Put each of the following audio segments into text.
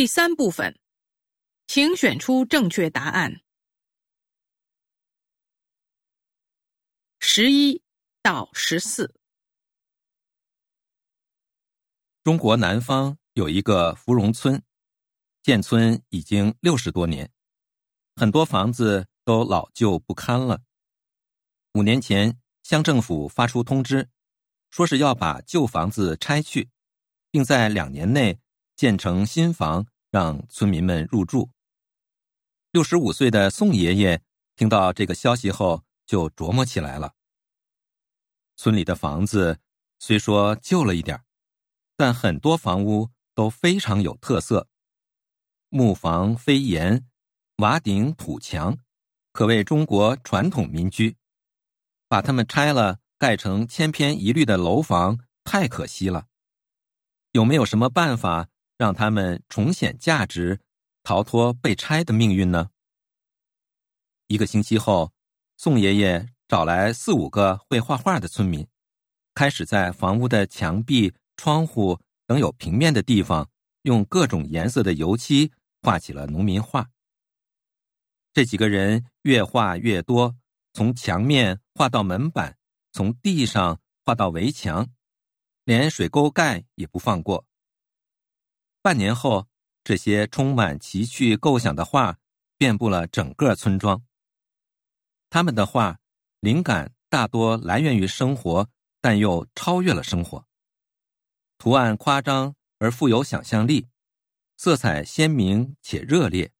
第三部分，请选出正确答案。十一到十四。中国南方有一个芙蓉村，建村已经六十多年，很多房子都老旧不堪了。五年前，乡政府发出通知，说是要把旧房子拆去，并在两年内建成新房，让村民们入住。六十五岁的宋爷爷听到这个消息后，就琢磨起来了。村里的房子虽说旧了一点但很多房屋都非常有特色，木房飞檐，瓦顶土墙，可谓中国传统民居。把它们拆了，盖成千篇一律的楼房，太可惜了。有没有什么办法让他们重显价值，逃脱被拆的命运呢？一个星期后，宋爷爷找来四五个会画画的村民，开始在房屋的墙壁。窗户等有平面的地方，用各种颜色的油漆画起了农民画。这几个人越画越多，从墙面画到门板，从地上画到围墙，连水沟盖也不放过。半年后，这些充满奇趣构想的画遍布了整个村庄。他们的画灵感大多来源于生活，但又超越了生活。图案夸张而富有想象力，色彩鲜明且热烈。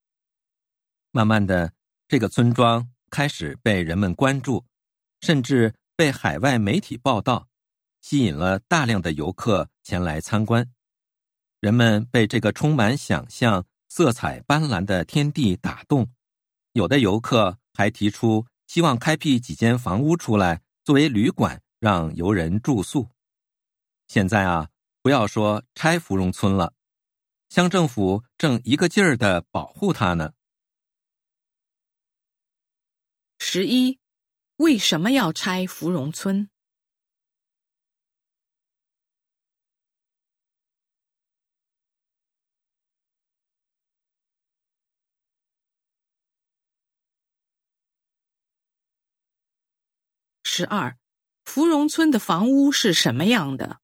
慢慢的，这个村庄开始被人们关注，甚至被海外媒体报道，吸引了大量的游客前来参观。人们被这个充满想象、色彩斑斓的天地打动，有的游客还提出希望开辟几间房屋出来作为旅馆，让游人住宿。现在啊。不要说拆芙蓉村了，乡政府正一个劲儿的保护它呢。十一，为什么要拆芙蓉村？十二，芙蓉村的房屋是什么样的？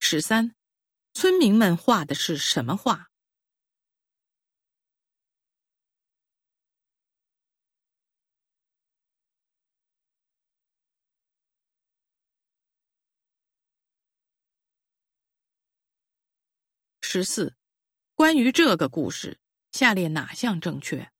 十三，村民们画的是什么画？十四，关于这个故事，下列哪项正确？